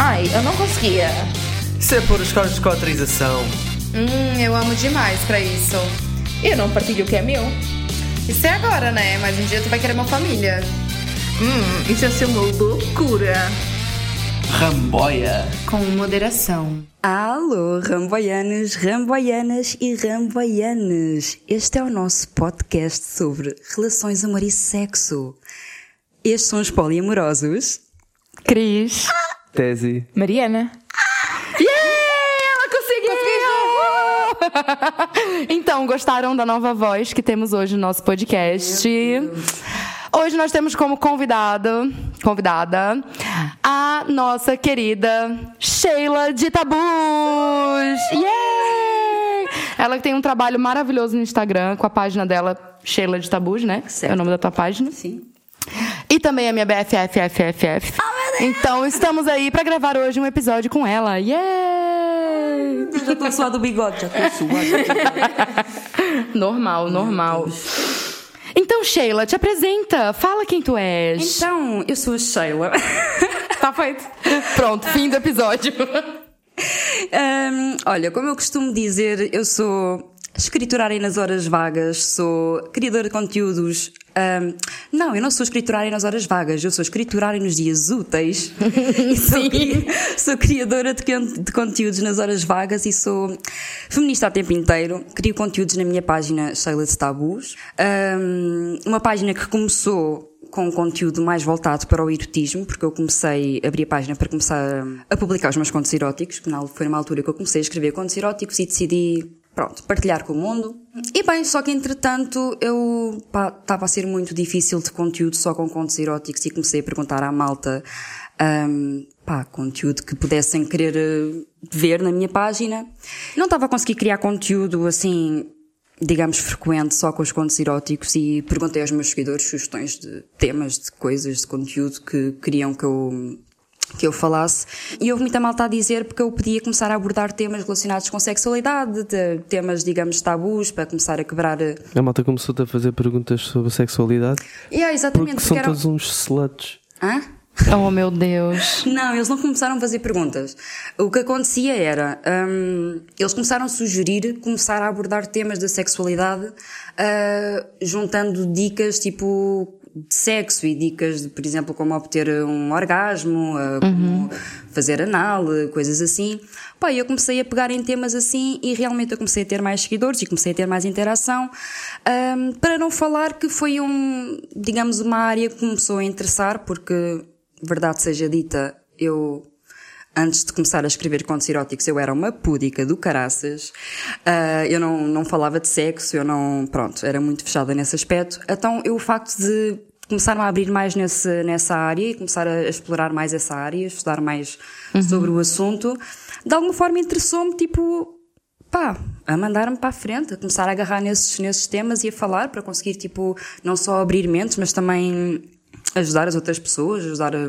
Ai, eu não conseguia. Isso é por escolas de cotrização. Hum, eu amo demais pra isso. E eu não partilho o que é meu. Isso é agora, né? Mas um dia tu vai querer uma família. Hum, isso ia ser uma loucura. Ramboia. Com moderação. Alô, ramboianos, ramboianas e ramboianas. Este é o nosso podcast sobre relações, amor e sexo. Estes são os poliamorosos. Cris. Tese. Mariana. Ela conseguiu! então, gostaram da nova voz que temos hoje no nosso podcast? Hoje nós temos como convidada, convidada a nossa querida Sheila de Tabus. Yeah! Ela que tem um trabalho maravilhoso no Instagram com a página dela Sheila de Tabus, né? É o nome da tua página. Sim. E também a minha BFFFFF. então estamos aí pra gravar hoje um episódio com ela. Yeah! Eu já tô suado o bigode, já tô suado. normal, normal. Então, Sheila, te apresenta. Fala quem tu és. Então, eu sou a Sheila. Tá feito. Pronto, fim do episódio. Hum, olha, como eu costumo dizer, eu sou escriturária nas horas vagas, sou criadora de conteúdos. hum, não, eu não sou escriturária nas horas vagas, eu sou escriturária nos dias úteis. Sou, cri- sou criadora de, de conteúdos nas horas vagas e sou feminista a tempo inteiro. Crio conteúdos na minha página Sheila de Tabus. Hum, uma página que começou com um conteúdo mais voltado para o erotismo, porque eu comecei, abri a página para começar a publicar os meus contos eróticos, que na- foi numa altura que eu comecei a escrever contos eróticos e decidi, pronto, partilhar com o mundo. E bem, só que entretanto eu, estava a ser muito difícil de conteúdo só com contos eróticos e comecei a perguntar à malta, hum, pá, conteúdo que pudessem querer eh, ver na minha página. Não estava a conseguir criar conteúdo assim, digamos, frequente só com os contos eróticos e perguntei aos meus seguidores sugestões de temas, de coisas, de conteúdo que queriam que eu, que eu falasse. E houve muita malta a dizer porque eu podia começar a abordar temas relacionados com sexualidade, de- temas, digamos, tabus, para começar a quebrar. eh, A malta começou-te a fazer perguntas sobre sexualidade. Yeah, exatamente, Porque são eram- todos uns sluts. Hã? Oh, meu Deus. Não, eles não começaram a fazer perguntas. O que acontecia era, hum, eles começaram a sugerir começar a abordar temas da sexualidade, ah, juntando dicas tipo de sexo e dicas de, por exemplo, como obter um orgasmo, ah, como fazer anal, coisas assim. Pá, eu comecei a pegar em temas assim e realmente eu comecei a ter mais seguidores e comecei a ter mais interação. Hum, para não falar que foi um, digamos, uma área que começou a interessar, porque verdade seja dita, eu antes de começar a escrever contos eróticos eu era uma púdica do caraças. Ah, eu não, não falava de sexo, eu não, pronto, era muito fechada nesse aspecto. Então, eu, o facto de começar a abrir mais nesse, nessa área e começar a explorar mais essa área, estudar mais sobre o assunto, de alguma forma interessou-me, tipo, pá, a mandar-me para a frente, a começar a agarrar nesses, nesses temas e a falar para conseguir, tipo, não só abrir mentes, mas também ajudar as outras pessoas, ajudar a,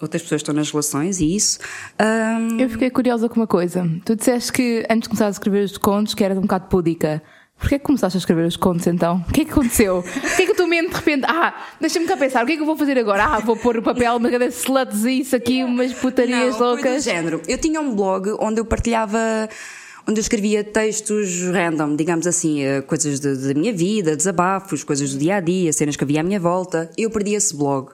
outras pessoas que estão nas relações e isso. Ahm, Eu fiquei curiosa com uma coisa. Tu disseste que antes de começar a escrever os contos que eras um bocado púdica. Porquê que começaste a escrever os contos então? O que é que aconteceu? O que é que tu mente de repente? Ah, deixa-me cá pensar, o que é que eu vou fazer agora? Ah, vou pôr o papel, uma cada sluts e isso aqui, umas putarias não, loucas. género. Eu tinha um blog onde eu partilhava, onde eu escrevia textos random, digamos assim, eh, coisas de- da minha vida, desabafos, coisas do dia a dia, cenas que havia à minha volta. Eu perdi esse blog.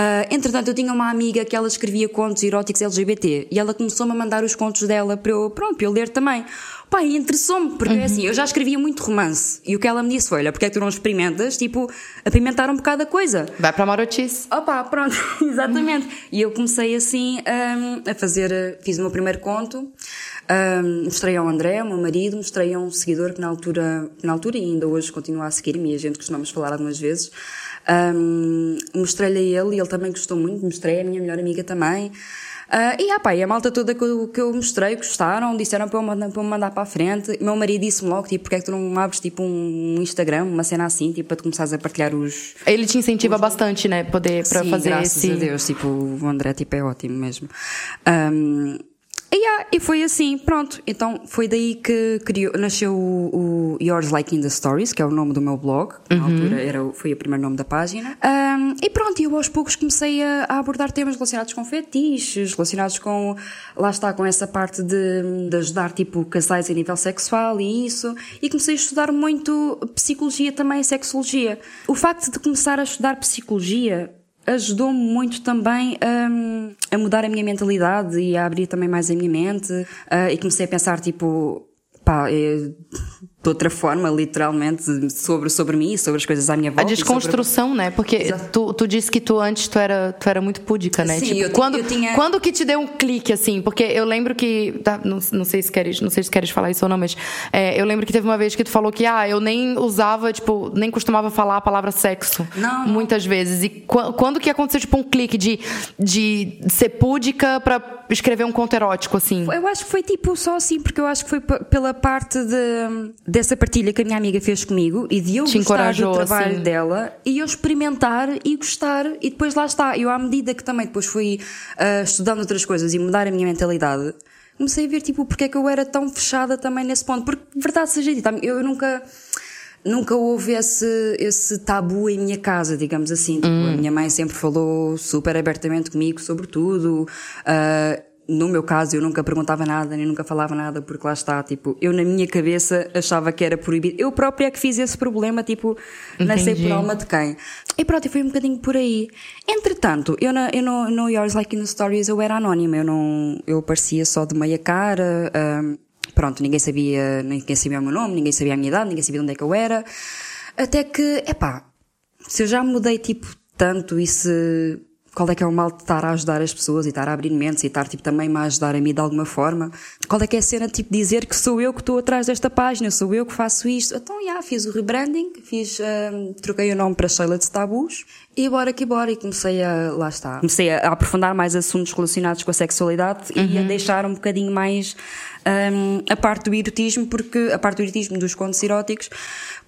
Ah, entretanto, eu tinha uma amiga que ela escrevia contos eróticos LGBT e ela começou-me a mandar os contos dela para eu, pronto, para eu ler também. Pá, e interessou-me, porque assim, eu já escrevia muito romance e o que ela me disse foi: olha, porque é que tu não experimentas, tipo, apimentar um bocado a coisa? Vai para a marotice. Opa, pronto, exatamente. E eu comecei assim hum, a fazer, uh, fiz o meu primeiro conto, hum, mostrei ao André, o meu marido, mostrei a um seguidor que na altura, na altura e ainda hoje continua a seguir-me e a gente costumamos falar algumas vezes. Hum, mostrei-lhe a ele e ele também gostou muito, mostrei a minha melhor amiga também. Ah, e, ah, pá, e a malta toda que eu, que eu mostrei gostaram, disseram para eu, mandar, para eu mandar para a frente. Meu marido disse-me logo, tipo, porque é que tu não abres, tipo, um Instagram, uma cena assim, tipo, para tu começares a partilhar os, Ele te incentiva bastante, né? Poder, para Sim, fazer graças esse. a Deus, tipo, o André tipo, é ótimo mesmo. Ahm, Yeah, e foi assim, pronto. Então foi daí que criou, nasceu o, o Yours Like in the Stories, que é o nome do meu blog. Na Uhum. altura era, foi o primeiro nome da página. Ahm, e pronto, eu aos poucos comecei a, a abordar temas relacionados com fetiches, relacionados com, lá está, com essa parte de, de ajudar tipo casais a nível sexual e isso. E comecei a estudar muito psicologia também, sexologia. O facto de começar a estudar psicologia ajudou-me muito também hum, a mudar a minha mentalidade e a abrir também mais a minha mente ah, e comecei a pensar tipo pá, é, de outra forma, literalmente, sobre, sobre mim, sobre as coisas à minha A volta. e sobre- desconstrução, né? Porque tu, tu disse que tu antes tu era, tu era muito púdica, né? Sim, tipo, eu quando, eu tinha- quando que te deu um clique, assim? Porque eu lembro que. tá, não, não sei se queres, não sei se queres falar isso ou não, mas é, eu lembro que teve uma vez que tu falou que ah, eu nem usava, tipo, nem costumava falar a palavra sexo. Não. Muitas vezes. E qu- quando que aconteceu, tipo, um clique de, de ser púdica pra escrever um conto erótico, assim? Eu acho que foi tipo só assim, porque eu acho que foi pela parte de, dessa partilha que a minha amiga fez comigo e de eu Te gostar do trabalho assim. dela e eu experimentar e gostar e depois lá está. Eu à medida que também depois fui ah, estudando outras coisas e mudar a minha mentalidade, comecei a ver tipo porque é que eu era tão fechada também nesse ponto. Porque, verdade seja dita, eu nunca. Nunca houve esse, esse tabu em minha casa, digamos assim. Tipo, A minha mãe sempre falou super abertamente comigo sobre tudo. Ah, no meu caso, eu nunca perguntava nada, nem nunca falava nada, porque lá está, tipo, eu na minha cabeça achava que era proibido. Eu própria é que fiz esse problema, tipo, não sei Entendi. por alma de quem. E pronto, e foi um bocadinho por aí. Entretanto, eu, na, eu no, no Yours Like in the Stories eu era anónima, eu não, eu aparecia só de meia cara, ah, pronto, ninguém sabia, ninguém sabia o meu nome, ninguém sabia a minha idade, ninguém sabia onde é que eu era. Até que, epá, se eu já mudei tipo tanto e se qual é que é o mal de estar a ajudar as pessoas e estar a abrir mentes e estar tipo também a ajudar a mim de alguma forma? Qual é que é a cena tipo dizer que sou eu que estou atrás desta página, sou eu que faço isto? Então, já, fiz o rebranding, fiz, hum, troquei o nome para Sheila de Tabus e bora que bora e comecei a, lá está, comecei a, aprofundar mais assuntos relacionados com a sexualidade e a deixar um bocadinho mais hum, a parte do erotismo, porque, a parte do erotismo dos contos eróticos,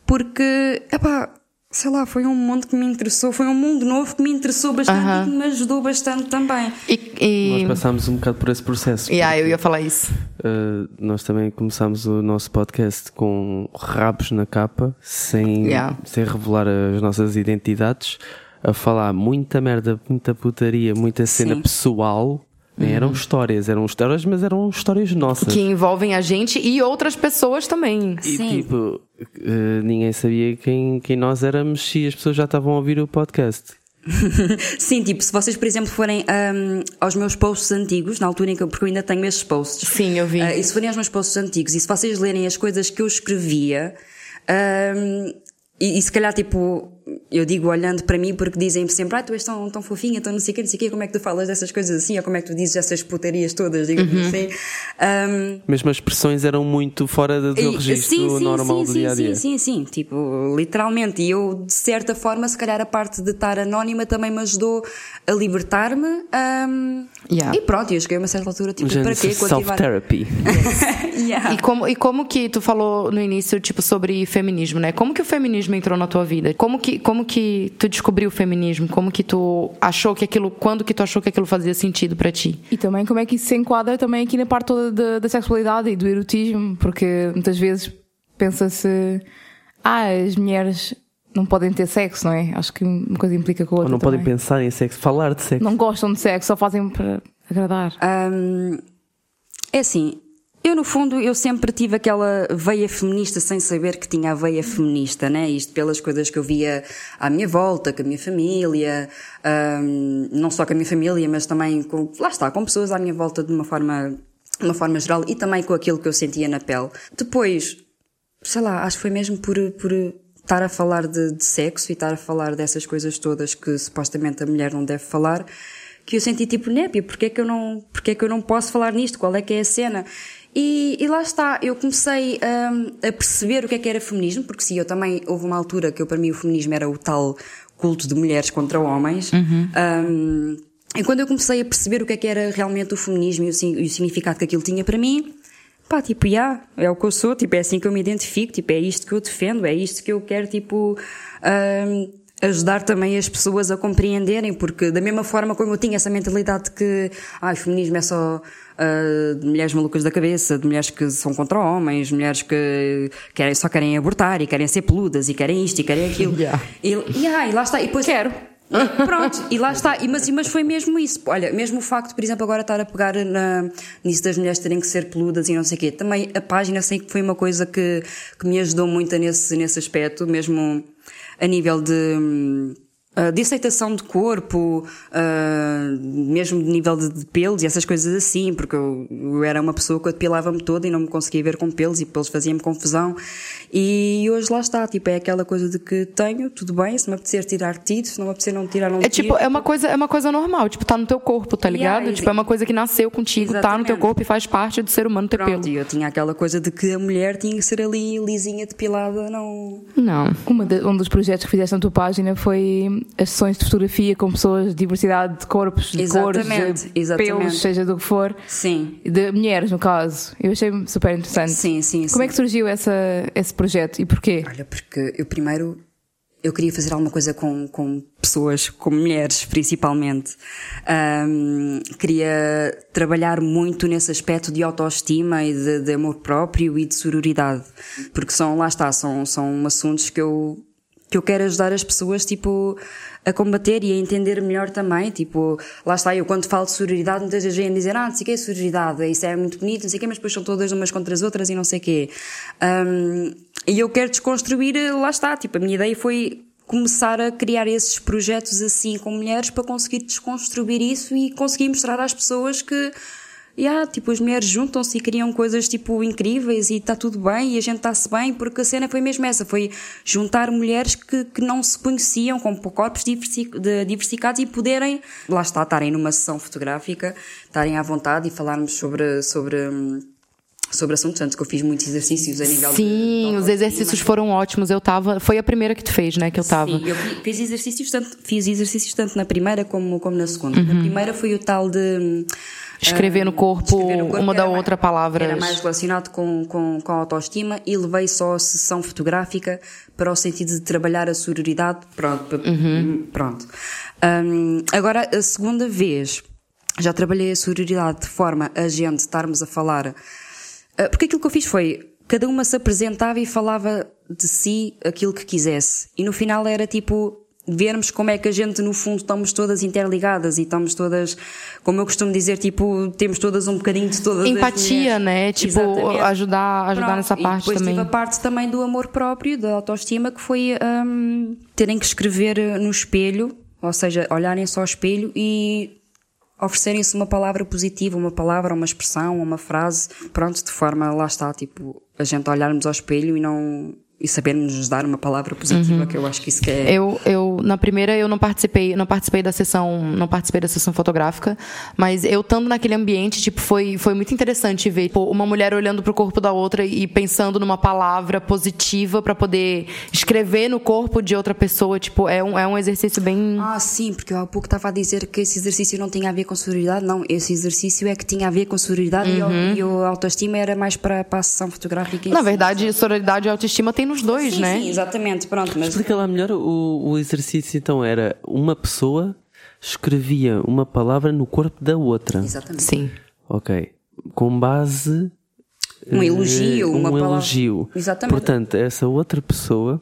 porque, epá, sei lá, foi um mundo que me interessou, foi um mundo novo que me interessou bastante e que me ajudou bastante também. E, e... Nós passámos um bocado por esse processo. Yeah, eu ia falar isso. Uh, nós também começámos o nosso podcast com rabos na capa, sem, Yeah. sem revelar as nossas identidades, a falar muita merda, muita putaria, muita cena Sim. pessoal. Nem Eram histórias, eram histórias, mas eram histórias nossas. Que envolvem a gente e outras pessoas também. E Sim. tipo, uh, ninguém sabia quem, quem nós éramos e as pessoas já estavam a ouvir o podcast. Sim, tipo, se vocês, por exemplo, forem hum, aos meus posts antigos, na altura em que eu, porque eu ainda tenho esses posts. Sim, eu vi. Ah, e se forem aos meus posts antigos e se vocês lerem as coisas que eu escrevia, hum, e, e se calhar, tipo, eu digo olhando para mim porque dizem sempre, ah, tu és tão, tão fofinha, tão não sei o quê, não sei o quê, como é que tu falas dessas coisas assim, ou como é que tu dizes essas putarias todas, digamos Uhum. assim. Hum, Mesmo as expressões eram muito fora do e- registro normal do sim, dia a dia. Sim, sim, sim, tipo, literalmente. E eu, de certa forma, se calhar a parte de estar anónima também me ajudou a libertar-me. hum, Yeah. E pronto, eu cheguei a uma certa altura, tipo, Um para quê? self-therapy. Yeah. E como, e como que tu falou no início, tipo, sobre feminismo, né? Como que o feminismo entrou na tua vida? Como que, como que tu descobriu o feminismo? Como que tu achou que aquilo, quando que tu achou que aquilo fazia sentido pra ti? E também como é que isso se enquadra também aqui na parte toda da, da sexualidade e do erotismo, porque muitas vezes pensa-se, ah, as mulheres não podem ter sexo, não é? Acho que uma coisa implica com a Ou outra. não podem também. pensar em sexo, falar de sexo. Não gostam de sexo, só fazem para agradar. Hum, é assim, eu no fundo eu sempre tive aquela veia feminista sem saber que tinha a veia feminista, né? Isto pelas coisas que eu via à minha volta, com a minha família, hum, não só com a minha família, mas também com, lá está, com pessoas à minha volta de uma forma, de uma forma geral e também com aquilo que eu sentia na pele. Depois, sei lá, acho que foi mesmo por, por estar a falar de, de sexo e estar a falar dessas coisas todas que supostamente a mulher não deve falar, que eu senti tipo, népia, porque é que eu não, porque é que eu não posso falar nisto? Qual é que é a cena? E, e lá está, eu comecei hum, a perceber o que é que era feminismo, porque sim, eu também, houve uma altura que eu, para mim o feminismo era o tal culto de mulheres contra homens. Hum, e quando eu comecei a perceber o que é que era realmente o feminismo e o, e o significado que aquilo tinha para mim, pá, tipo, já, é o que eu sou, tipo, é assim que eu me identifico, tipo, é isto que eu defendo, é isto que eu quero, tipo, hum, ajudar também as pessoas a compreenderem, porque da mesma forma como eu tinha essa mentalidade de que ah, o feminismo é só uh, de mulheres malucas da cabeça, de mulheres que são contra homens, mulheres que querem, só querem abortar e querem ser peludas e querem isto e querem aquilo. Yeah. E, yeah, e lá está. E depois, Quero. Pronto, e lá está. E, mas, mas foi mesmo isso. Olha, mesmo o facto, por exemplo, agora estar a pegar na, nisso das mulheres terem que ser peludas e não sei o quê. Também a página sei que foi uma coisa que, que me ajudou muito nesse, nesse aspecto, mesmo a nível de. Ah, de aceitação de corpo, ah, mesmo de nível de, de pelos e essas coisas assim, porque eu, eu era uma pessoa que eu depilava-me toda e não me conseguia ver com pelos e pelos faziam-me confusão. E hoje lá está, tipo, é aquela coisa de que tenho, tudo bem, se me apetecer tirar tiro, se não me apetecer não tirar, não É tipo, tiro. é uma coisa, é uma coisa normal, tipo, tá no teu corpo, tá ligado? Yeah, tipo, é uma coisa que nasceu contigo, tá no teu Exatamente. corpo e faz parte do ser humano ter Pronto, pelo. e eu tinha aquela coisa de que a mulher tinha que ser ali lisinha, depilada, não. Não. Uma de- um dos projetos que fizeste na tua página foi as sessões de fotografia com pessoas de diversidade de corpos, de cores, Exatamente, de exatamente. pelos, seja do que for. Sim. De mulheres, no caso. Eu achei super interessante. Sim, sim, Como é sim. que surgiu essa, esse projeto e porquê? Olha, porque eu primeiro eu queria fazer alguma coisa com, com pessoas, com mulheres principalmente. Ahm, queria trabalhar muito nesse aspecto de autoestima e de, de amor próprio e de sororidade. Porque são, lá está, são, são assuntos que eu, que eu quero ajudar as pessoas, tipo, a combater e a entender melhor também. Tipo, lá está, eu quando falo de sororidade, muitas vezes vêm dizer, ah, não sei o que é sororidade, isso é muito bonito, não sei o que, mas depois são todas umas contra as outras e não sei o quê. Ahm, e eu quero desconstruir, lá está, tipo, a minha ideia foi começar a criar esses projetos assim com mulheres para conseguir desconstruir isso e conseguir mostrar às pessoas que Yeah, tipo, as mulheres juntam-se e criam coisas tipo incríveis e está tudo bem e a gente está-se bem, porque a cena foi mesmo essa, foi juntar mulheres que, que não se conheciam, com corpos diversi- de- diversificados e poderem, lá está, estarem numa sessão fotográfica, estarem à vontade e falarmos sobre, sobre, sobre assuntos, antes que eu fiz muitos exercícios a nível de- Sim, de os autoestima. exercícios foram ótimos. Eu tava. Foi a primeira que tu fez, né? Que eu tava. Sim, eu fi- fiz exercícios tanto, fiz exercícios tanto na primeira como, como na segunda. Uhum. Na primeira foi o tal de Escrever no corpo escrever no corpo, uma da outra mais, palavras. Era mais relacionado com, com, com a autoestima e levei só a sessão fotográfica para o sentido de trabalhar a sororidade. Pronto. Uhum. pronto. Hum, agora, a segunda vez, já trabalhei a sororidade de forma a gente estarmos a falar. Ah, Porque aquilo que eu fiz foi, cada uma se apresentava e falava de si aquilo que quisesse. E no final era tipo, vermos como é que a gente no fundo estamos todas interligadas e estamos todas, como eu costumo dizer, tipo, temos todas um bocadinho de todas as Empatia, né? Tipo, Exatamente. ajudar, ajudar Pronto, nessa parte depois também. tive a parte também do amor próprio, da autoestima, que foi hum, terem que escrever eh, no espelho, ou seja, olharem só ao espelho e oferecerem-se uma palavra positiva, uma palavra, uma expressão, uma frase, pronto, de forma, lá está, tipo, a gente olharmos ao espelho e não e sabermos nos dar uma palavra positiva, que eu acho que isso que é. Eu, eu na primeira eu não participei, não participei da sessão, não participei da sessão fotográfica, mas eu estando naquele ambiente, tipo, foi foi muito interessante ver tipo, uma mulher olhando pro corpo da outra e pensando numa palavra positiva para poder escrever no corpo de outra pessoa, tipo, é um, é um exercício bem Ah, sim, porque eu há pouco estava a dizer que esse exercício não tinha a ver com sororidade. Não, esse exercício é que tinha a ver com sororidade e, o, e o autoestima era mais para, para a sessão fotográfica. Na verdade, sororidade e autoestima tem nos dois, sim, né? Sim, exatamente, pronto, mas Explica lá melhor o, o exercício então era uma pessoa escrevia uma palavra no corpo da outra. exatamente. Sim. Ok. Com base Um eh, elogio, um uma palavra- elogio. Exatamente. Portanto, essa outra pessoa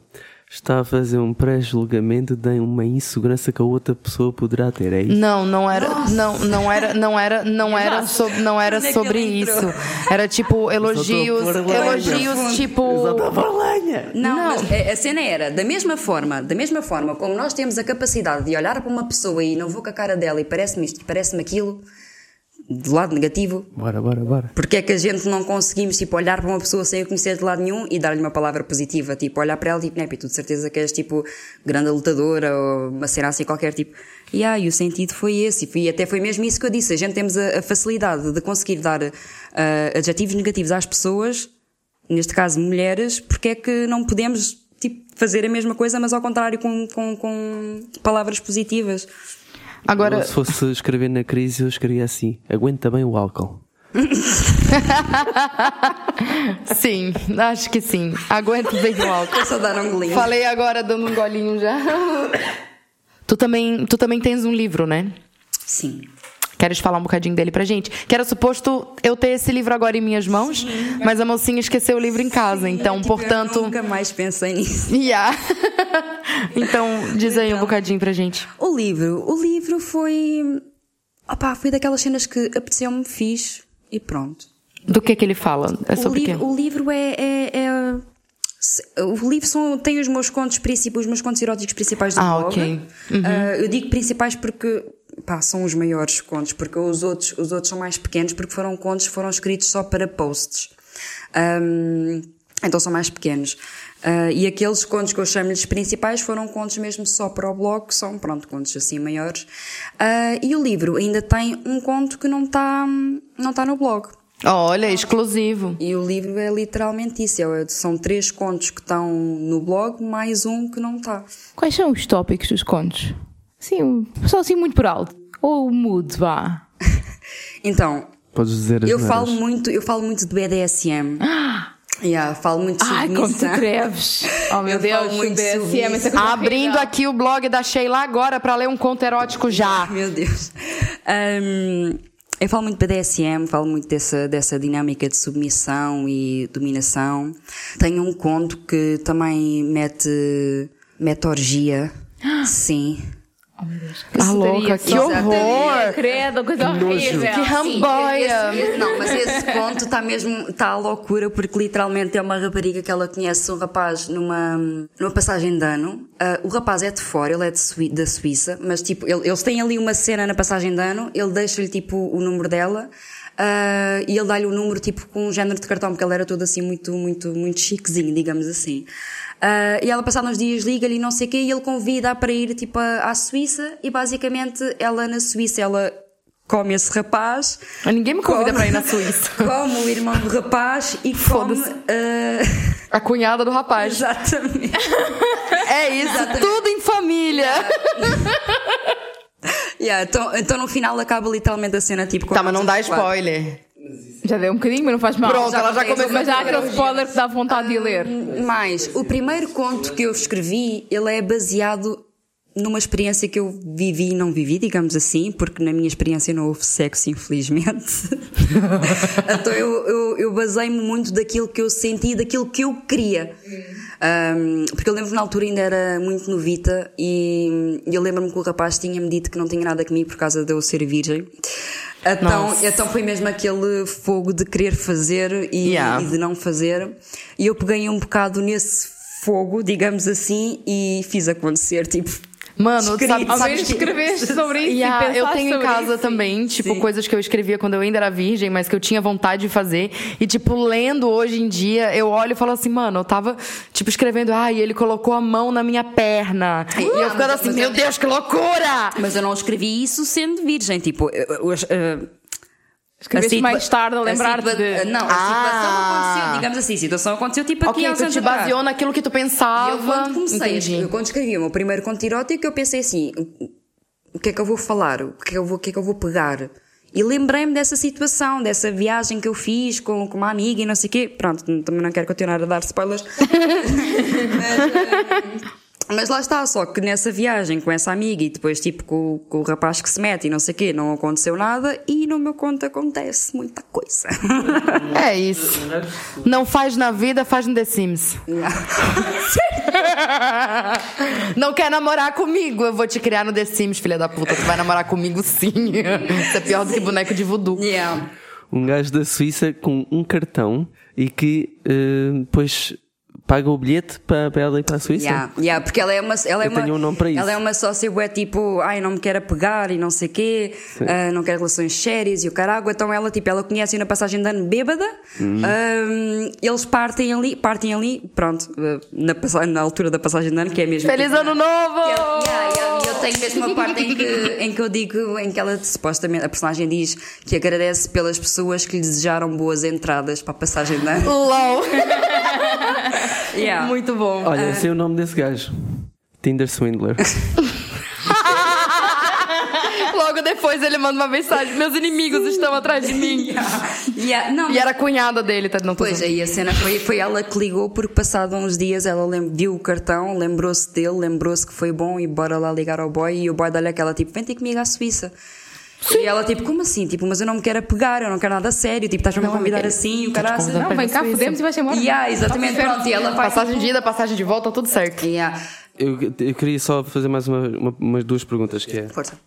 está a fazer um pré-julgamento de uma insegurança que a outra pessoa poderá ter. É isso? Não, não era, não, não era, não era, não era, sobre, não era é sobre isso. Era tipo elogios, elogios tipo lenha. Não, Não. mas a cena era, da mesma forma, da mesma forma como nós temos a capacidade de olhar para uma pessoa e não vou com a cara dela e parece-me isto, parece-me aquilo, do lado negativo, Bora, bora, bora. porque é que a gente não conseguimos, tipo, olhar para uma pessoa sem a conhecer de lado nenhum e dar-lhe uma palavra positiva, tipo, olhar para ela, tipo, Nepi, tu de certeza que és, tipo, grande lutadora ou uma cena assim qualquer, tipo, e ah, e o sentido foi esse, e até foi mesmo isso que eu disse, a gente temos a, a facilidade de conseguir dar ah, adjetivos negativos às pessoas, neste caso mulheres, porque é que não podemos, tipo, fazer a mesma coisa, mas ao contrário, com, com, com palavras positivas. Agora, Eu, se fosse escrever na crise, eu escrevia assim: aguenta bem o álcool. sim, acho que sim. Aguento bem o álcool. Eu só dar um golinho. Falei agora dando um golinho já. Tu também, tu também tens um livro, né? Sim. Queres falar um bocadinho dele pra gente? Que era suposto eu ter esse livro agora em minhas mãos, mas a mocinha esqueceu o livro em casa, então, Tipo, portanto. Eu nunca mais pensei nisso. Yeah. então, diz aí um Então. bocadinho pra gente. O livro, o livro foi. Opá, foi daquelas cenas que apeteceu-me, fiz e pronto. Do que que ele fala? É sobre o livro, o livro é. é- é- o livro são, tem os meus contos principais, os meus contos eróticos principais do Ah, blog. ok. Ah, eu digo principais porque pá, são os maiores contos, porque os outros, os outros são mais pequenos porque foram contos que foram escritos só para posts. Ahm, então são mais pequenos. Ah, e aqueles contos que eu chamo-lhes principais foram contos mesmo só para o blog, que são, pronto, contos assim maiores. Ah, e o livro ainda tem um conto que não está não tá no blog. Olha, exclusivo. E o livro é literalmente isso. é- são três contos que estão no blog, mais um que não está. Quais são os tópicos dos contos? Sim, só assim muito por alto. Ou o mood, vá. Então, Podes dizer as eu neiras. falo muito, eu falo muito de BDSM. yeah, falo muito de Ai, como te atreves. Oh meu Eu Deus, muito BDSM, Abrindo aqui o blog da Sheila agora pra ler um conto erótico já. Meu Deus. Hum, eu falo muito de BDSM, falo muito dessa, dessa dinâmica de submissão e dominação. Tenho um conto que também mete, mete orgia. Sim. Ah, louca, que horror! Credo, coisa horrível. Que ramboia! Esse- esse- não, mas esse conto está mesmo, está à loucura porque literalmente é uma rapariga que ela conhece um rapaz numa, numa passagem de ano. Ah, o rapaz é de fora, ele é de Sui- da Suíça, mas tipo, ele- eles têm ali uma cena na passagem de ano, ele deixa-lhe tipo o número dela. ah, e ele dá-lhe o número tipo com um género de cartão, porque ele era todo assim muito, muito, muito chiquezinho, digamos assim. Ah, e ela passados uns dias liga-lhe e não sei o quê, e ele convida-a para ir tipo à Suíça, e basicamente ela na Suíça, ela come esse rapaz, Ninguém me convida pra ir na Suíça. come o irmão do rapaz e come. Ah, A cunhada do rapaz. exatamente. É isso, tudo em família. Yeah, então, então no final acaba literalmente a cena tipo. Tá, mas não dá spoiler. Já deu um bocadinho, mas não faz mal. Pronto, ela já começou Mas a há aquele spoiler que dá vontade de ler. Mas o primeiro conto que eu escrevi, ele é baseado numa experiência que eu vivi e não vivi, digamos assim, porque na minha experiência não houve sexo, infelizmente. então eu, eu, eu basei-me muito daquilo que eu senti, daquilo que eu queria. Um, porque eu lembro que na altura ainda era muito novita e eu lembro-me que o rapaz tinha-me dito que não tinha nada comigo por causa de eu ser virgem. Então, Nossa. então foi mesmo aquele fogo de querer fazer e, Yeah. e de não fazer. E eu peguei um bocado nesse fogo, digamos assim, e fiz acontecer, tipo. Mano, sabe, Escrito. Ao sabe menos que... escreveste sobre isso Yeah, eu tenho em casa isso. também, tipo, Sim. coisas que eu escrevia quando eu ainda era virgem, mas que eu tinha vontade de fazer. E, tipo, lendo hoje em dia, eu olho e falo assim, mano, eu tava, tipo, escrevendo, ai, ele colocou a mão na minha perna. e eu mas- ficando assim, mas meu eu- Deus, que loucura! Mas eu não escrevi isso sendo virgem, tipo. eu- eu- eu- Escreveste a mais tarde a lembrar-te situa- de... Não, a Ah. situação aconteceu, digamos assim, a situação aconteceu tipo aqui Ok, há uns anos te atrás. baseou naquilo que tu E pensava. eu quando comecei, Entendi. eu quando escrevi o meu primeiro conto erótico, eu pensei assim, o que é que eu vou falar? O que é que eu vou, o que é que eu vou pegar? E lembrei-me dessa situação, dessa viagem que eu fiz com, com uma amiga e não sei o quê. Pronto, também não quero continuar a dar spoilers. mas, eh, mas lá está, só que nessa viagem com essa amiga e depois tipo com, com o rapaz que se mete e não sei o quê, não aconteceu nada e no meu conto acontece muita coisa. É isso. Não faz na vida, faz no The Sims. Não quer namorar comigo? Eu vou te criar no The Sims, filha da puta. Tu vai namorar comigo sim. Isso é pior do que boneco de voodoo. yeah. Um gajo da Suíça com um cartão e que eh, depois paga o bilhete para, para ela ir para a Suíça. Yeah, yeah, porque ela é uma, ela é Eu uma, tenho um nome para isso. ela é uma sócia bué tipo, ai, não me quer apegar e não sei quê, ah, não quer relações sérias e o carago, então ela, tipo, ela conhece na passagem de ano bêbada, Uhum. ah, eles partem ali, partem ali, pronto, ah, na, na altura da passagem de ano, que é mesmo. Feliz tipo, ano novo! e eu- yeah, yeah, e eu tenho mesmo uma parte em que, em que eu digo, em que ela supostamente, a personagem diz que agradece pelas pessoas que lhe desejaram boas entradas para a passagem de ano. LOL! Yeah. Muito bom. Olha, sei o nome desse gajo. Tinder Swindler. Logo depois ele manda uma mensagem: Meus inimigos estão atrás de mim. Yeah, não, E era a cunhada dele, tá? Não Pois, aí a cena foi, foi ela que ligou, porque passado uns dias ela viu o cartão, lembrou-se dele, lembrou-se que foi bom e bora lá ligar ao boy. E o boy dá-lhe aquela tipo: Vem ter comigo à Suíça. E ela tipo: Como assim? Tipo, mas eu não me quero apegar, eu não quero nada a sério. Tipo, estás-me a convidar assim, o cara convidando Não, vem cá, Suíça. fodemos e vai-se embora. Yeah, exatamente, pronto. E ela vai. Passagem de ida, passagem de volta, tudo certo. Yeah. Eu, eu queria só fazer mais uma, uma- umas duas perguntas que é Força.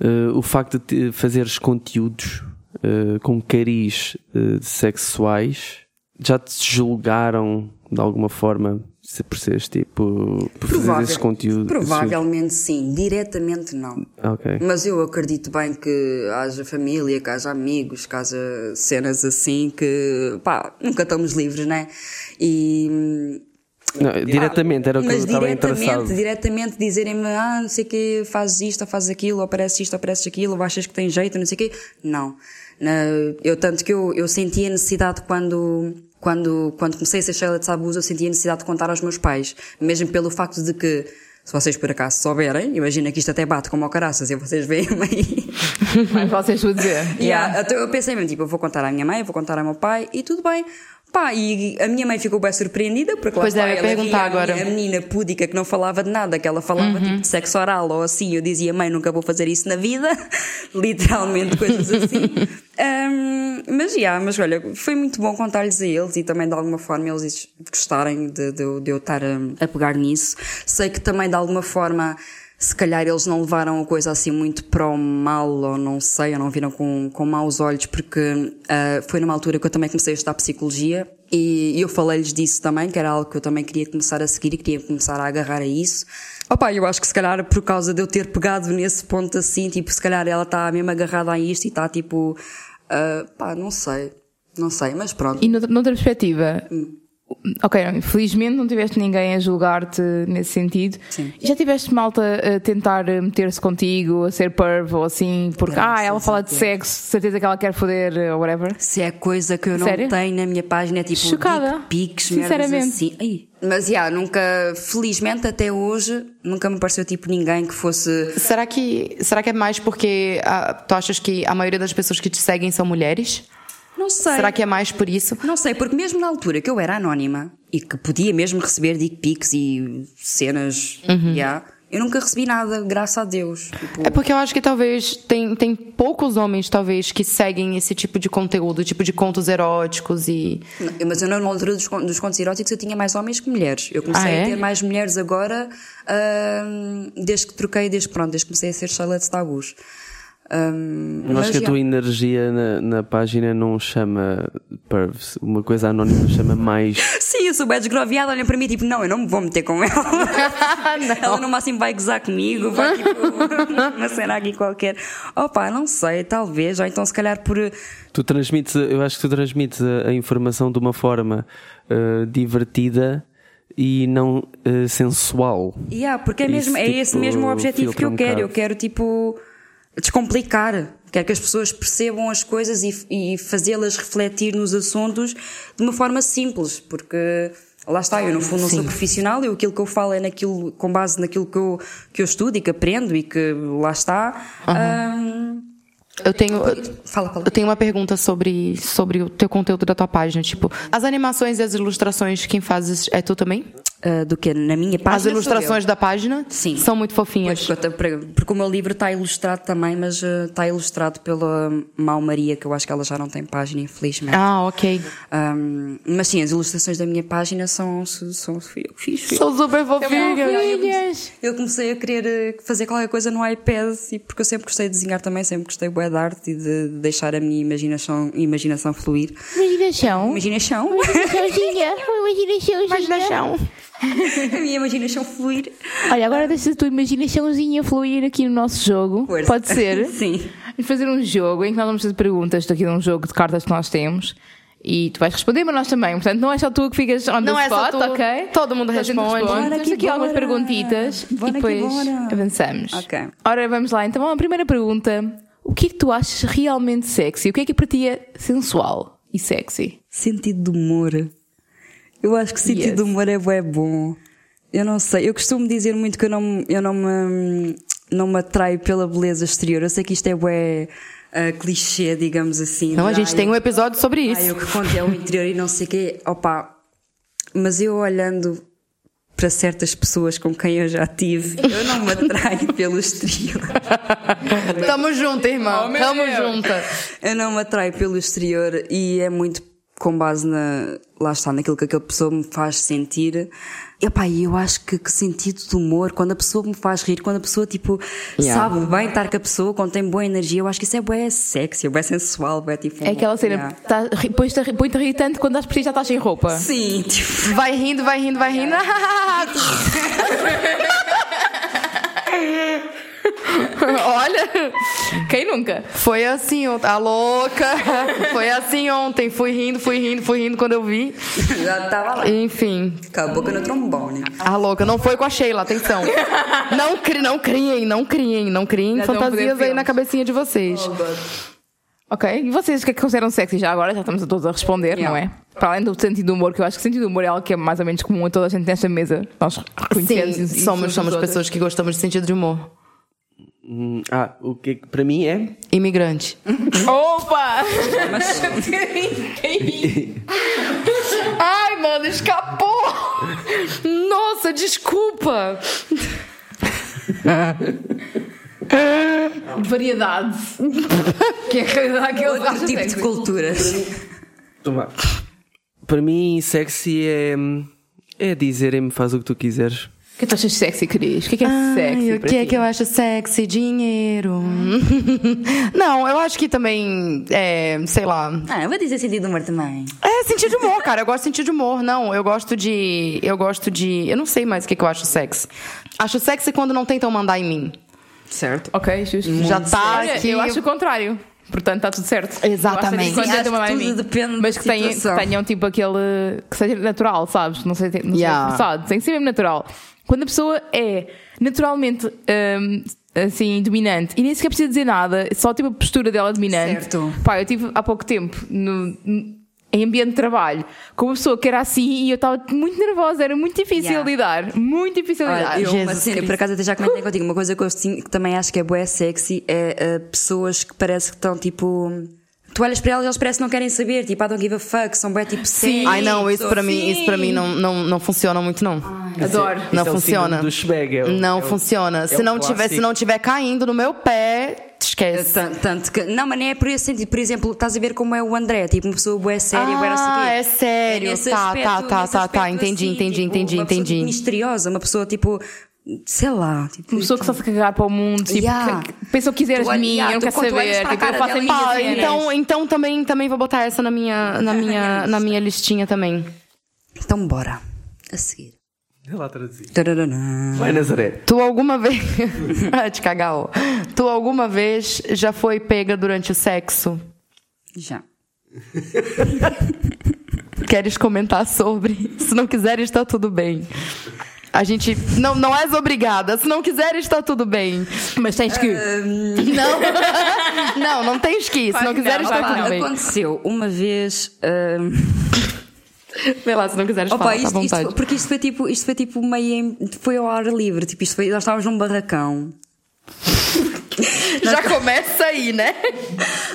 eh, o facto de te- fazeres conteúdos eh, com cariz eh, sexuais já te julgaram de alguma forma se por seres tipo por fazer esses conteúdos Provavelmente sim, diretamente não. ok Mas eu acredito bem que haja família, que haja amigos, que haja cenas assim que, pá, nunca estamos livres, né? E. Não, diretamente era o que eu Mas estava diretamente, interessado diretamente dizerem-me, ah, não sei o quê, fazes isto, ou fazes aquilo, ou parece isto, ou parece aquilo, ou achas que tem jeito, não sei o quê. Não. Eu, tanto que eu, eu senti a necessidade quando, quando, quando comecei a ser Sheila de Sabus, eu senti a necessidade de contar aos meus pais. Mesmo pelo facto de que, se vocês por acaso souberem, imagina que isto até bate como ao caraças e vocês veem-me aí. Mas vocês vão dizer. Yeah, então eu pensei mesmo, tipo, eu vou contar à minha mãe, eu vou contar ao meu pai e tudo bem. Pá, e a minha mãe ficou bem surpreendida, porque lá Pois está, é, ela perguntar agora. a menina púdica que não falava de nada, que ela falava tipo de sexo oral ou assim, eu dizia, mãe, nunca vou fazer isso na vida, literalmente coisas assim. Ahm, mas, já, mas olha, foi muito bom contar-lhes a eles e também de alguma forma eles gostarem de, de, de eu estar a, a pegar nisso. Sei que também de alguma forma se calhar eles não levaram a coisa assim muito para o mal, ou não sei, ou não viram com, com maus olhos, porque ah, foi numa altura que eu também comecei a estudar psicologia e eu falei-lhes disso também, que era algo que eu também queria começar a seguir e queria começar a agarrar a isso. Opa, eu acho que se calhar por causa de eu ter pegado nesse ponto assim, tipo, se calhar ela está mesmo agarrada a isto e está tipo, ah, pá, não sei, não sei, mas pronto. E noutra, noutra perspectiva, ok, felizmente não tiveste ninguém a julgar-te nesse sentido. Sim. E já tiveste malta a tentar eh, meter-se contigo, a ser perv ou assim, porque ah, Graças ela a fala de sexo, certeza que ela quer foder eh, ou whatever. Se é coisa que eu não Sério? tenho na minha página, é tipo Chocada. merdas Sinceramente. assim. Ai. Mas, já, nunca, felizmente até hoje, nunca me pareceu tipo ninguém que fosse... Será que, será que é mais porque ah, tu achas que a maioria das pessoas que te seguem são mulheres? Não sei. Será que é mais por isso? Não sei, porque mesmo na altura que eu era anónima e que podia mesmo receber dick pics e cenas, Uhum. já, eu nunca recebi nada, graças a Deus. Tipo, É porque eu acho que talvez tem, tem poucos homens, talvez, que seguem esse tipo de conteúdo, tipo de contos eróticos e. Não, Mas eu na altura dos, dos contos eróticos eu tinha mais homens que mulheres. Eu comecei Ah, é? a ter mais mulheres agora, ahm, desde que troquei, desde, pronto, desde que comecei a ser Charlotte de Tabus. Ahm, eu acho que a já. tua energia na, na página não chama pervs uma coisa anónima chama mais Sim, eu sou bem desgroviada, olhem para mim tipo, não, eu não me vou meter com ela. Ela no máximo vai gozar comigo, vai tipo uma cena aqui qualquer. Opa, não sei, talvez, ou então se calhar por. Tu transmites, eu acho que tu transmites a, a informação de uma forma eh, divertida e não eh, sensual. Yeah, porque é, Isso, mesmo, é tipo, esse mesmo o objetivo que eu um quero. Eu bocado. quero tipo descomplicar. Quero que as pessoas percebam as coisas e, e fazê-las refletir nos assuntos de uma forma simples, porque lá está, eu no fundo não sou profissional, eu aquilo que eu falo é naquilo, com base naquilo que eu, que eu estudo e que aprendo e que lá está. Ahm, Eu tenho. fala, fala. Eu tenho uma pergunta sobre, sobre o teu conteúdo da tua página. Tipo, as animações e as ilustrações, quem faz é tu também? Ah, do que na minha página. As ilustrações da página Sim. são muito fofinhas. Pois, porque, o meu livro está ilustrado também, mas eh, está ilustrado pela Mal Maria, que eu acho que ela já não tem página, infelizmente. Ah, ok. Um, mas sim, as ilustrações da minha página são, são eu. São super fofinhas. Eu comecei a querer eh, fazer qualquer coisa no iPad, e porque eu sempre gostei de desenhar também, sempre gostei bué de arte e de deixar a minha imaginação, imaginação fluir. Imaginação. Imaginação? Imaginaçãozinha. Imaginaçãozinha. Imaginação. a minha imaginação fluir. Olha, agora deixa a tua imaginaçãozinha fluir aqui no nosso jogo. Força. Pode ser? Sim. Vamos fazer um jogo em que nós vamos fazer perguntas daqui de um jogo de cartas que nós temos. E tu vais responder, mas nós também. Portanto, não é só tu que ficas on Não the é só spot, tu. ok? Todo mundo responde. responde. Temos aqui algumas perguntitas Bora e depois bora. avançamos. Ok. Ora, vamos lá. Então, a primeira pergunta. O que é que tu achas realmente sexy? O que é que para ti é sensual e sexy? Sentido de humor. Eu acho que sentido Yes. de humor é bué bom. Eu não sei. Eu costumo dizer muito que eu não, eu não me, não me atrai pela beleza exterior. Eu sei que isto é bué uh, clichê, digamos assim. Não, a gente "Ai, tem eu- um episódio sobre isso. Ai, o que conta é o interior e não sei o quê. Opa, mas eu olhando para certas pessoas com quem eu já tive, eu não me atraio pelo exterior. Tamo junto, irmão. Oh, Tamo junta. Eu não me atraio pelo exterior e é muito com base na. Lá está, naquilo que aquela pessoa me faz sentir. E opá, e eu acho que, que sentido de humor, quando a pessoa me faz rir, quando a pessoa tipo Yeah. sabe bem estar com a pessoa, quando tem boa energia, eu acho que isso é bué sexy, é bué sensual, bué tipo. É aquela cena, Yeah. tá, põe-te a rir tanto quando às preciso já estás sem roupa. Sim, tipo. Vai rindo, vai rindo, vai rindo. Olha, Quem nunca? foi assim ontem. A louca. Foi assim ontem. Fui rindo, fui rindo, fui rindo quando eu vi. Já estava lá. Enfim. Com a boca no trombone. A louca. Não foi com a Sheila, atenção. Não, cri, não criem, não criem, não criem Já fantasias aí na cabecinha de vocês. Ok, e vocês o que é que consideram sexy já agora? Já estamos todos a responder, não é? Para além do sentido do humor, que eu acho que o sentido do humor é algo que é mais ou menos comum a toda a gente nesta mesa. Nós reconhecemos Sim, somos, somos pessoas que gostamos de sentido de humor. Hum, ah, o que é que para mim é? Imigrante. Opa! Ai, mano, escapou! Nossa, desculpa! Variedade. que é a realidade que eu Outro tipo sexy. de cultura. Toma. Para mim, sexy é. É dizerem-me faz o que tu quiseres. O que é que tu achas sexy, Cris? O que é que é sexy? Ai, o para que é ti? que eu acho sexy? Dinheiro. Não, eu acho que também, é, sei lá. Ah, eu vou dizer sentido de humor também. É sentido de humor, cara. Eu gosto de sentido de humor. Não, eu gosto de. Eu gosto de. Eu não sei mais o que, que eu acho sexy. Acho sexy quando não tentam mandar em mim. Certo. Ok, justo. Já tá aqui. Eu acho o contrário. Portanto, está tudo certo. Exatamente. Acho que Sim, acho tudo depende Mas que tenham, tenham tipo aquele. que seja natural, sabes? Não sei, não Yeah. sei forçado. Tem que ser mesmo natural. Quando a pessoa é naturalmente. hum, assim, dominante e nem sequer precisa dizer nada, só tipo a postura dela dominante. Certo. Pá, eu tive há pouco tempo no, em ambiente de trabalho com uma pessoa que era assim e eu estava muito nervosa, era muito difícil Yeah. lidar, muito difícil Olha, lidar. eu, Jesus Cristo. por acaso até já comentei contigo, uma coisa que eu sim- que também acho que é bué sexy é uh, pessoas que parece que estão tipo. Tu olhas para elas e eles parecem que não querem saber, tipo, I don't give a fuck, são bué tipo sérios. Ai, não, isso para mim, Sim. isso para mim não, não, não funciona muito, não. Adoro. Não Isso é o funciona. Schmeg, é o- Não é o- funciona. se, o não tiver, se não tiver caindo no meu pé, esquece. Tanto, tanto que. Não, mas nem é por esse sentido. Por exemplo, estás a ver como é o André, tipo, uma pessoa bué séria, não quê. Ah, é sério. nesse Tá, aspecto- tá, tá, tá, tá. Entendi, assim, entendi, tipo, entendi, uma pessoa, entendi. tipo, misteriosa, uma pessoa tipo. Sei lá. Tipo, Uma pessoa que só se cagar para o mundo, tipo, Yeah. que- pensa o que quiseres de mim, olha- eu não quero saber, tipo, eu faço e Ah, cena. então, então também, também vou botar essa na minha, na minha, na minha listinha também. Então bora. A seguir. Lá traduzir. Vai, Nazaré. Tu alguma vez. Te cagar, ó. Tu alguma vez já foi pega durante o sexo? Já. Queres comentar sobre? Se não quiseres, está tudo bem. A gente. Não, não és obrigada. Se não quiseres, está tudo bem. Mas tens que. Não. Não, não tens que ir. Se não Claro que quiseres, não, está tudo bem. aconteceu uma vez. hum, Vê lá, se não quiseres, Opa, fala, tá à isto, isto vontade. foi- porque isto foi tipo, isto foi tipo meio em- foi ao ar livre, tipo, isto foi, nós estávamos num barracão. Já começa aí, né?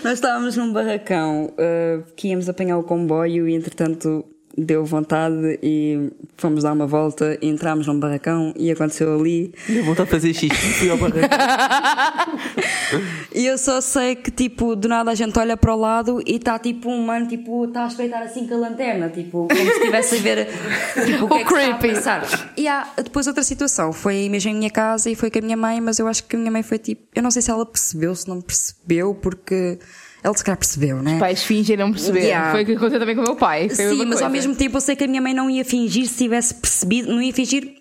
Nós estávamos num barracão uh, que íamos apanhar o comboio e entretanto deu vontade e fomos dar uma volta e entramos num barracão e aconteceu ali. Deu vontade de fazer xixi. Fui ao barraco. E eu só sei que tipo, do nada a gente olha para o lado e está tipo um mano, tipo, está a espreitar assim com a lanterna, tipo, como se estivesse a ver tipo, o que é que está a creepy. passar. E há depois outra situação, foi mesmo em minha casa e foi com a minha mãe, mas eu acho que a minha mãe foi tipo, eu não sei se ela percebeu, se não percebeu, porque ela se calhar percebeu, né? Pais fingem não perceber. Yeah. Foi o que aconteceu também com o meu pai. Foi Sim, mas ao coisa. mesmo tempo eu sei que a minha mãe não ia fingir se tivesse percebido, não ia fingir.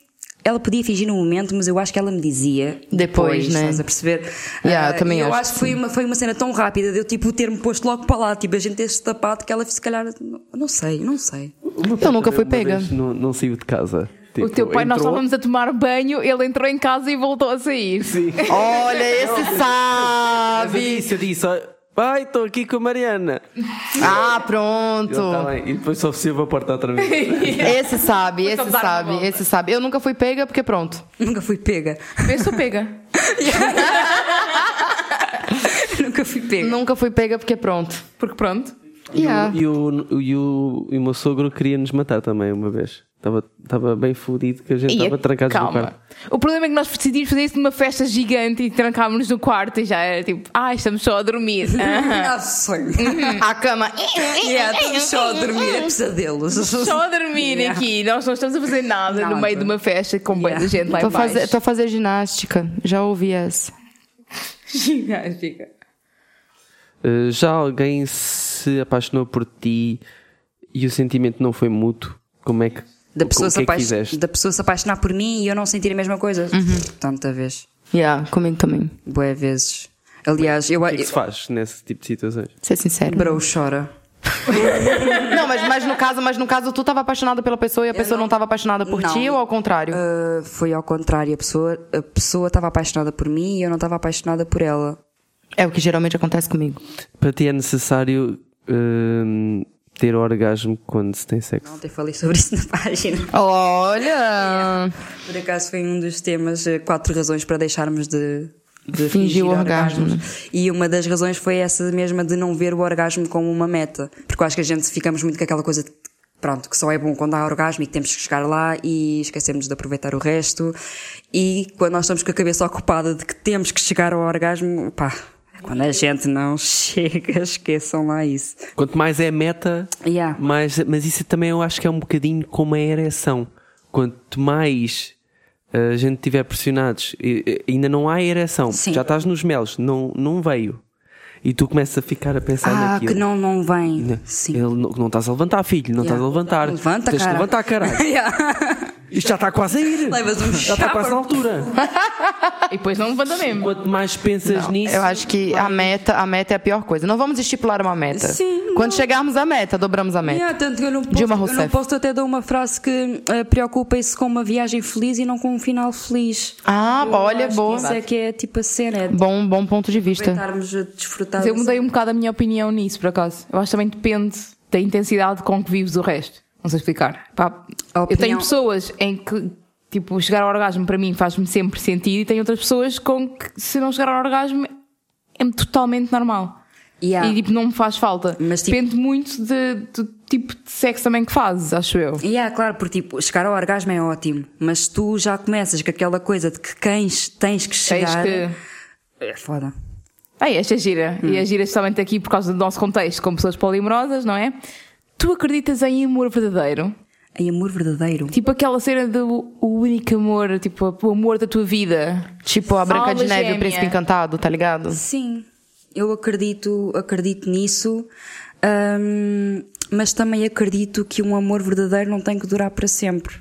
Ela podia fingir no momento, mas eu acho que ela me dizia Depois, né? Estás a perceber? Yeah, Ah, também eu acho acho que foi uma, foi uma cena tão rápida de eu tipo ter-me posto logo para lá, tipo a gente ter-se tapado que ela se calhar. não- sei, não sei. Eu nunca Uma pega. Não, não saiu de casa. O Tipo, teu pai, nós entrou- estávamos a tomar banho, ele entrou em casa e voltou a sair. Sim. Olha, esse Mas eu sabe. disse, eu disse, pai, estou aqui com a Mariana. Ah, Ele, pronto. "Tá bem." E depois só ofereceu a porta outra vez. Esse sabe, Foi só esse dar uma sabe, volta. esse sabe. Eu nunca fui pega porque pronto. Nunca fui pega. Eu sou pega. Nunca fui pega. Nunca fui pega porque pronto. Porque pronto. Yeah. E, o, e, o, e o meu sogro queria nos matar também uma vez. Estava, estava bem fodido que a gente estava trancados no calma. quarto. O problema é que nós decidimos fazer isso numa festa gigante e trancámos-nos no quarto e já era tipo, ah, estamos só a dormir. Aham. Ah, sonho. A cama. Yeah, estamos só a dormir, é pesadelos. Só a dormir Yeah. aqui, nós não estamos a fazer nada, no meio de uma festa com bem Yeah. de gente lá embaixo. fazer, tô fazer ginástica. Já ouvi essa. Ginástica. Uh, já alguém se apaixonou por ti e o sentimento não foi mútuo? Como é que. Da pessoa, que é que da pessoa se apaixonar por mim e eu não sentir a mesma coisa. Tanta vez. Yeah, comigo também. Boé vezes. Aliás, eu. O que é que se faz nesse tipo de situações? Ser sincero. Bro, chora. Não, mas, mas no caso, mas no caso tu tava apaixonada pela pessoa e a pessoa não, tava apaixonada por Não. ti ou ao contrário? Uh, foi ao contrário. A pessoa a pessoa estava apaixonada por mim e eu não estava apaixonada por ela. É o que geralmente acontece comigo. Para ti é necessário hum, ter orgasmo quando se tem sexo? Ontem falei sobre isso na página. Olha! Por acaso foi um dos temas, eh, quatro razões para deixarmos de, de Fingir o orgasmo, orgasmos. né? E uma das razões foi essa mesma de não ver o orgasmo como uma meta. Porque eu acho que a gente ficamos muito com aquela coisa de, pronto, que só é bom quando há orgasmo e que temos que chegar lá e esquecemos de aproveitar o resto. E quando nós estamos com a cabeça ocupada de que temos que chegar ao orgasmo, pá, quando a gente não chega, esqueçam lá isso. Quanto mais é a meta, Yeah. mais, mas isso também eu acho que é um bocadinho como a ereção. Quanto mais uh, a gente tiver pressionados, ainda não há ereção, Sim. já estás nos melos, não, não veio. E tu começas a ficar a pensar Ah, naquilo. que não, não vem. Né? Sim. Ele não, não estás a levantar, filho, não estás a levantar. Levanta, Tens de cara. levantar, caralho. Yeah. Isto já está quase a ir. Levas um já está quase na altura. E depois não levanta mesmo. Quanto mais pensas nisso, Eu acho que a meta, a meta é a pior coisa. Não vamos estipular uma meta. Sim, Quando chegarmos à meta, dobramos a meta. Yeah, tanto que eu não posso, Dilma eu não Rousseff. posso até dar uma frase que eh, preocupem-se com uma viagem feliz e não com um final feliz. Ah, Eu olha, acho que boa. Isso é que é tipo a cena, é Bom, bom ponto de vista. aproveitarmos a desfrutar. Mas eu dessa- mudei um bocado a minha opinião nisso, por acaso. Eu acho que também depende da intensidade com que vives o resto. Não sei explicar. Pá, A Eu tenho opinião- pessoas em que, tipo, chegar ao orgasmo para mim faz-me sempre sentido e tenho outras pessoas com que, se não chegar ao orgasmo, é totalmente normal. Yeah. E, tipo, não me faz falta. Mas, tipo- Depende muito de- do tipo de sexo também que fazes, acho eu. Yeah, claro, porque tipo, chegar ao orgasmo é ótimo, mas tu já começas com aquela coisa de que tens, tens que Tens chegar. que. É foda. Ai, esta é gira. Hum. E é gira justamente aqui por causa do nosso contexto, com pessoas polimorosas, não é? Tu acreditas em amor verdadeiro? Em amor verdadeiro. Tipo aquela cena do o único amor, tipo o amor da tua vida. Tipo a Branca de Neve e o. Príncipe Encantado, tá ligado? Sim, eu acredito, acredito nisso, hum, mas também acredito que um amor verdadeiro não tem que durar para sempre.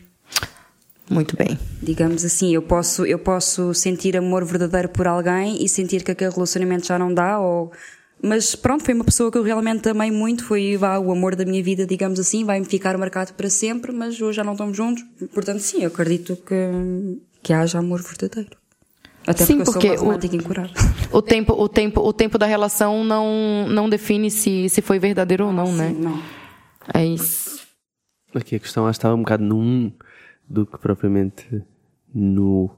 Muito bem. Digamos assim, eu posso, eu posso sentir amor verdadeiro por alguém e sentir que aquele relacionamento já não dá, ou... mas pronto, foi uma pessoa que eu realmente amei muito, foi vá, o amor da minha vida, digamos assim, vai-me ficar marcado para sempre, mas hoje já não estamos juntos. Portanto, sim, eu acredito que, que haja amor verdadeiro. Até Sim, porque, porque eu o-. O tempo, o tempo, o tempo da relação não, não define se, se foi verdadeiro ou não, né? Não. É isso. aqui a questão acho que estava um bocado no um do que propriamente no.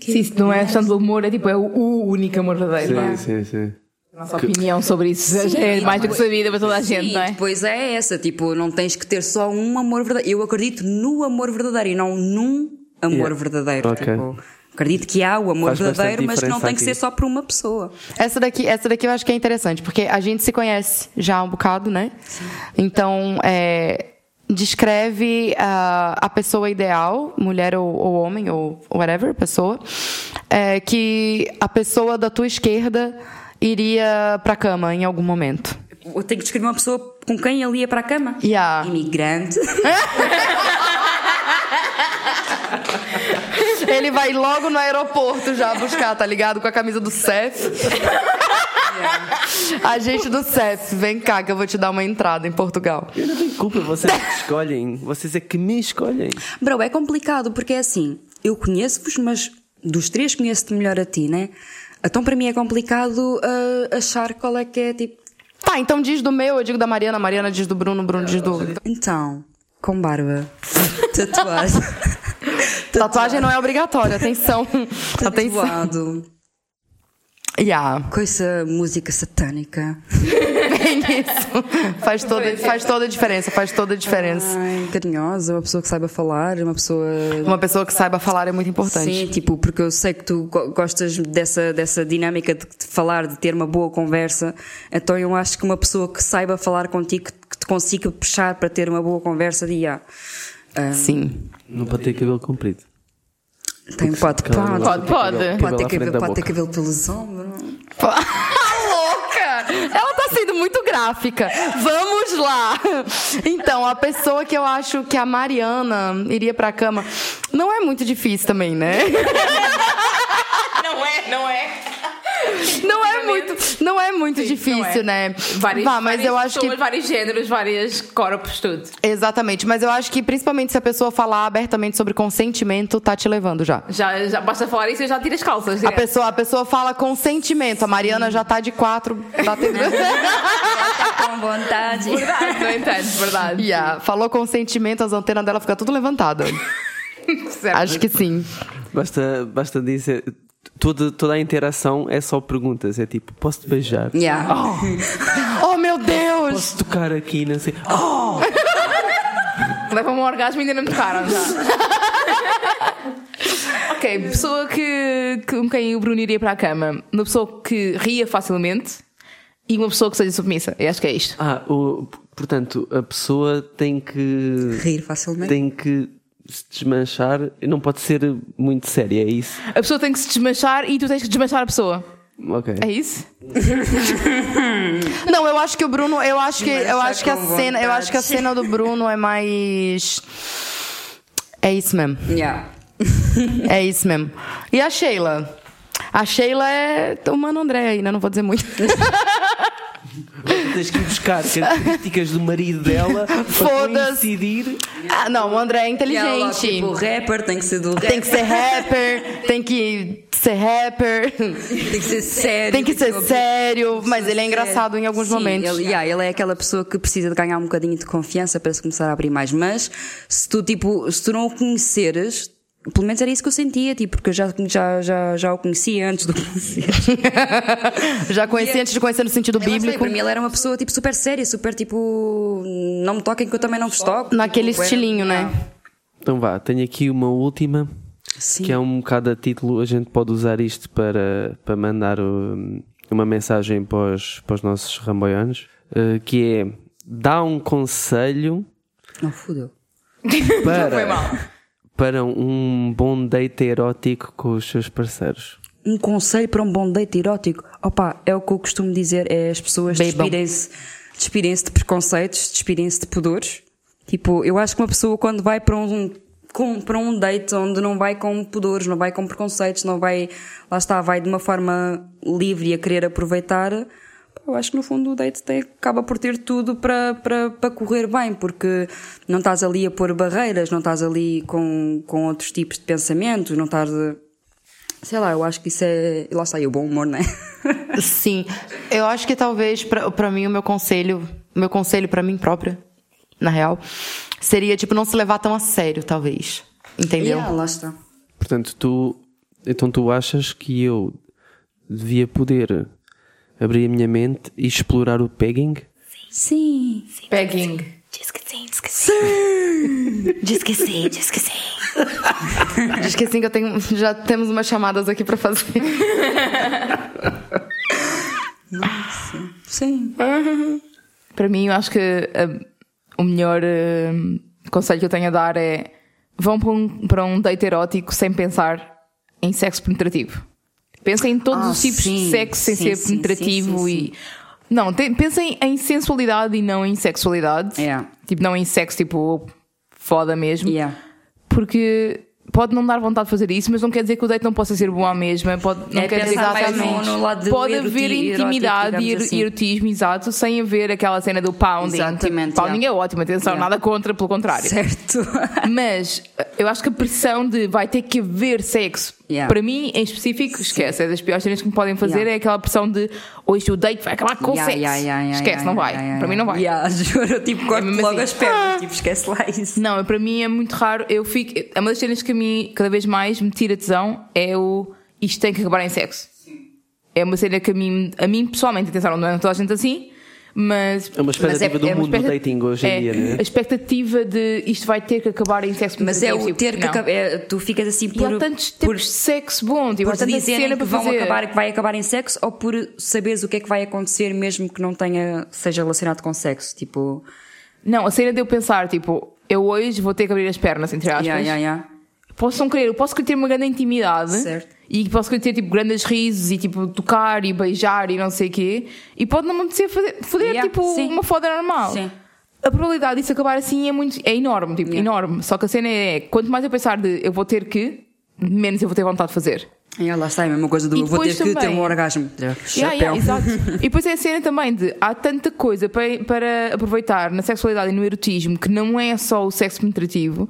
Que Se não é questão do amor, é tipo, é o, o único amor verdadeiro. não é? sim, sim. A nossa opinião sobre isso é mais do que sabida para toda a gente, Sim, não é? depois é essa, tipo, não tens que ter só um amor verdadeiro. Eu acredito no amor verdadeiro e não num amor Yeah. verdadeiro. Ok. Tipo, acredito que há o amor Faz verdadeiro, mas que não tem que ser só por uma pessoa. Essa daqui, essa daqui eu acho que é interessante, porque a gente se conhece já há um bocado, né? Então, é, descreve a, a pessoa ideal, mulher ou, ou homem, ou whatever, pessoa, é, que a pessoa da tua esquerda iria pra cama em algum momento. Eu tenho que descrever uma pessoa com quem ele ia para a cama. Yeah. Imigrante. Ele vai logo no aeroporto já buscar, tá ligado? Com a camisa do CEF. A gente do CEF, vem cá que eu vou te dar uma entrada em Portugal. Eu não tenho culpa, vocês é que escolhem. Vocês é que me escolhem. Bro, é complicado porque é assim, eu conheço-vos, mas dos três conheço-te melhor a ti, né? Então para mim é complicado ah, achar qual é que é tipo. Tá, então diz do meu, eu digo da Mariana, Mariana diz do Bruno, Bruno diz do. Então, com barba, tatuagem, Tatuagem não é obrigatória, atenção. Atenção. tatuado, Yeah. coisa, música satânica. Isso. Faz toda, faz toda a diferença, faz toda a diferença. Ai, carinhosa, uma pessoa que saiba falar, uma pessoa. Uma pessoa que saiba falar é muito importante. Sim, tipo, porque eu sei que tu go- gostas dessa, dessa dinâmica de, de falar, de ter uma boa conversa, então eu acho que uma pessoa que saiba falar contigo, que te consiga puxar para ter uma boa conversa, de ah, Sim. Não pode ter cabelo comprido. tem, pode, pode, pode, Pode, ter pode cabelo, pode ter cabelo pelos ombros. louca! Ela tá sendo muito gráfica. Vamos lá. Então, a pessoa que eu acho que a Mariana iria pra cama não é muito difícil também, né? Não é, não é. Não é muito, não é muito Sim, difícil, não é. né? Várias, Vá, mas várias eu acho pessoas, que vários géneros, vários corpos, tudo. exatamente, mas eu acho que principalmente se a pessoa falar abertamente sobre consentimento, tá te levando já. Já, já basta falar isso e já tira as calças. A direto. pessoa, a pessoa fala consentimento. A Mariana já tá de quatro. Tá tendo... com vontade. Verdade, no entanto, verdade. yeah, falou consentimento, as antenas dela ficam tudo levantada. Certo. Acho que sim. Basta, basta dizer. Toda, toda a interação é só perguntas. É tipo, posso te beijar? Yeah. Oh meu Deus! Posso tocar aqui? Não sei. Oh! Leva-me um orgasmo e ainda não me tocaram já. ok, pessoa que, que, com quem o Bruno iria para a cama. Uma pessoa que ria facilmente e uma pessoa que seja submissa. Eu acho que é isto. Ah, o, portanto, a pessoa tem que. Rir facilmente. Tem que se desmanchar. Não pode ser muito séria, é isso? A pessoa tem que se desmanchar e tu tens que desmanchar a pessoa. Ok. É isso? Não, eu acho que o Bruno, eu acho que eu Desmanchar acho que a cena, eu acho que a cena do Bruno é mais É isso mesmo. Yeah. É isso mesmo. E a Sheila? A Sheila é o Mano André aí, né? Não vou dizer muito. Tens que ir buscar características do marido dela para coincidir. Ah, não, o André é inteligente. tipo, rapper tem que ser do rap. Tem que ser rapper, tem que ser rapper, Tem que ser sério. tem que ser sério, mas ele é engraçado em alguns Sim, momentos. Ele, yeah, ele é aquela pessoa que precisa de ganhar um bocadinho de confiança para se começar a abrir mais. Mas se tu, tipo, se tu não o conheceres, pelo menos era isso que eu sentia, tipo, porque eu já, já, já, já o conhecia antes do conhecer. Já conheci antes de conhecer no sentido não sei, bíblico. para mim ele era uma pessoa tipo super séria, super tipo, não me toquem que eu também não vos toco. Naquele Tipo, era- estilinho, né? Então vá, tenho aqui uma última. Sim. Que é um bocado a título, a gente pode usar isto para, para mandar um, uma mensagem para os, para os nossos ramboianos, eh, que é dá um conselho Não fudeu. Foi para, mal. Para um bom date erótico com os seus parceiros. Um conselho para um bom date erótico. Opa, é o que eu costumo dizer, é as pessoas despirem-se despirem-se de preconceitos, despirem-se de pudores. Tipo, eu acho que uma pessoa quando vai para um com, para um date onde não vai com pudores, não vai com preconceitos, não vai, lá está, vai de uma forma livre e a querer aproveitar, eu acho que no fundo o date tem, acaba por ter tudo para, para, para correr bem, porque não estás ali a pôr barreiras, não estás ali com, com outros tipos de pensamentos, não estás a, Sei lá, eu acho que isso é. Lá está aí o bom humor, né? Sim. Eu acho que talvez pra mim o meu conselho, o meu conselho pra mim própria, na real, seria tipo não se levar tão a sério, talvez. Entendeu? Yeah, lá está. Portanto, tu, então tu achas que eu devia poder abrir a minha mente e explorar o pegging? Sim. Pegging. Diz que sim, diz que sim. Diz que sim, diz que sim. Diz que sim que eu tenho. Já temos umas chamadas aqui pra fazer. Sim. Para mim, eu acho que ah, o melhor ah, conselho que eu tenho a dar é vão para um, para um date erótico sem pensar em sexo penetrativo. Pensem em todos Ah, os tipos sim, de sexo sem sim, ser penetrativo sim, sim, e. Não, te- pensem em sensualidade e não em sexualidade. Yeah. Tipo, não em sexo, tipo, foda mesmo. Yeah. Porque pode não dar vontade de fazer isso, mas não quer dizer que o date não possa ser bom à mesma. Pode, não É quer dizer no- Exatamente. no do pode haver intimidade e assim. erotismo, exato, sem haver aquela cena do pounding. Exatamente, Tipo, pounding yeah. é ótimo, atenção, Yeah. nada contra, pelo contrário. Certo. Mas eu acho que a pressão de vai ter que haver sexo Yeah. Para mim, em específico, esquece. É das piores cenas que me podem fazer. Yeah. É aquela pressão de hoje o date vai acabar com sexo. esquece, não vai. para mim não vai. Yeah, juro, tipo, corto mesmo logo assim. as pernas, tipo, esquece lá isso. Não, para mim é muito raro. Eu fico. É uma das cenas que a mim cada vez mais me tira tesão é o isto tem que acabar em sexo. É uma cena que a mim, a mim pessoalmente, atenção, não é toda a gente assim, mas. É uma expectativa do é mundo do dating hoje em é, dia, né? A expectativa de isto vai ter que acabar em sexo Mas é o tipo, ter que acabar. é, tu ficas assim E por. há tantos por, de sexo bom, tipo, por te tanta dizerem cena que para vão fazer. acabar, que vai acabar em sexo ou por saberes o que é que vai acontecer mesmo que não tenha, seja relacionado com sexo. Tipo. Não, a cena de eu pensar, tipo, eu hoje vou ter que abrir as pernas, entre aspas. Yeah, yeah, yeah. Posso não querer, eu posso querer ter uma grande intimidade Certo. E posso querer ter tipo grandes risos e tipo tocar e beijar e não sei o quê e pode não me apetecer fazer, fazer Yeah, tipo sim. uma foda normal. Sim. A probabilidade disso acabar assim é muito é enorme, tipo, Yeah. enorme. Só que a cena é quanto mais eu pensar de eu vou ter que, menos eu vou ter vontade de fazer. Yeah, lá está, é a mesma coisa do E vou ter depois que ter também- um orgasmo. Yeah, yeah, exato. e depois é a cena também de há tanta coisa para, para aproveitar na sexualidade e no erotismo que não é só o sexo penetrativo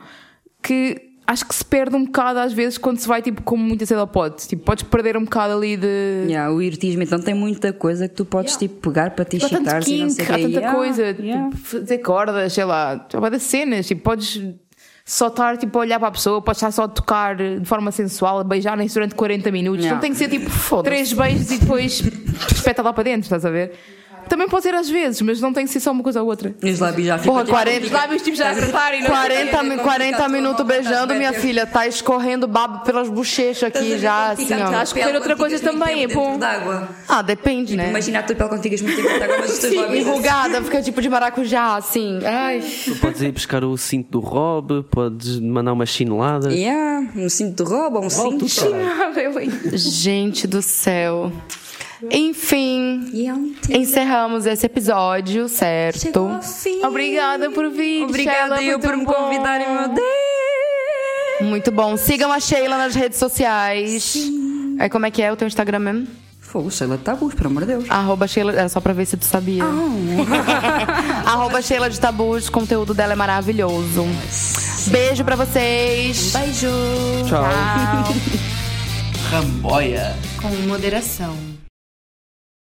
que acho que se perde um bocado às vezes quando se vai tipo com muita cedo ao pote. Tipo, podes perder um bocado ali de. Yeah, o erotismo, então tem muita coisa que tu podes tipo pegar para te Há tanto excitares e não sei há tanta Yeah, coisa, yeah. tipo, fazer cordas, sei lá, há das cenas, tipo, podes só estar tipo, a olhar para a pessoa, podes estar só a tocar de forma sensual, a beijarem-se durante 40 minutos. Yeah. Não tem que ser tipo três beijos e depois espeta lá para dentro, estás a ver? Também pode ser às vezes, mas não tem que ser só uma coisa ou outra. E os lábios já ficam. Porra, 40, Os lábios tipo já apertarem, não 40, mi- 40 minutos beijando, minha filha. Tá escorrendo babo pelas bochechas aqui já, assim, ó. Acho que escolher outra coisa também é bom. D'água. Ah, depende, né? Imagina a tua pele quando ficas muito tempo de água, mas os teus lábios. Enrugada, fica tipo de maracujá, assim. Ai. Tu podes ir buscar o cinto do Rob, podes mandar uma chinelada. Yeah, um cinto de roupa, um cinto. Gente do céu. Enfim, Yeah. encerramos esse episódio, certo? Obrigada por vir. Obrigada Sheila, por me convidarem, meu Deus. Muito bom. Sigam a Sheila nas redes sociais. Aí como é que é o teu Instagram mesmo? Fogo, Sheila de Tabus, pelo amor de Deus. Arroba Sheila, era só pra ver se tu sabia. Arroba Sheila de Tabus, o conteúdo dela é maravilhoso. Beijo pra vocês. Beijo. Tchau. Ramboia. Com moderação.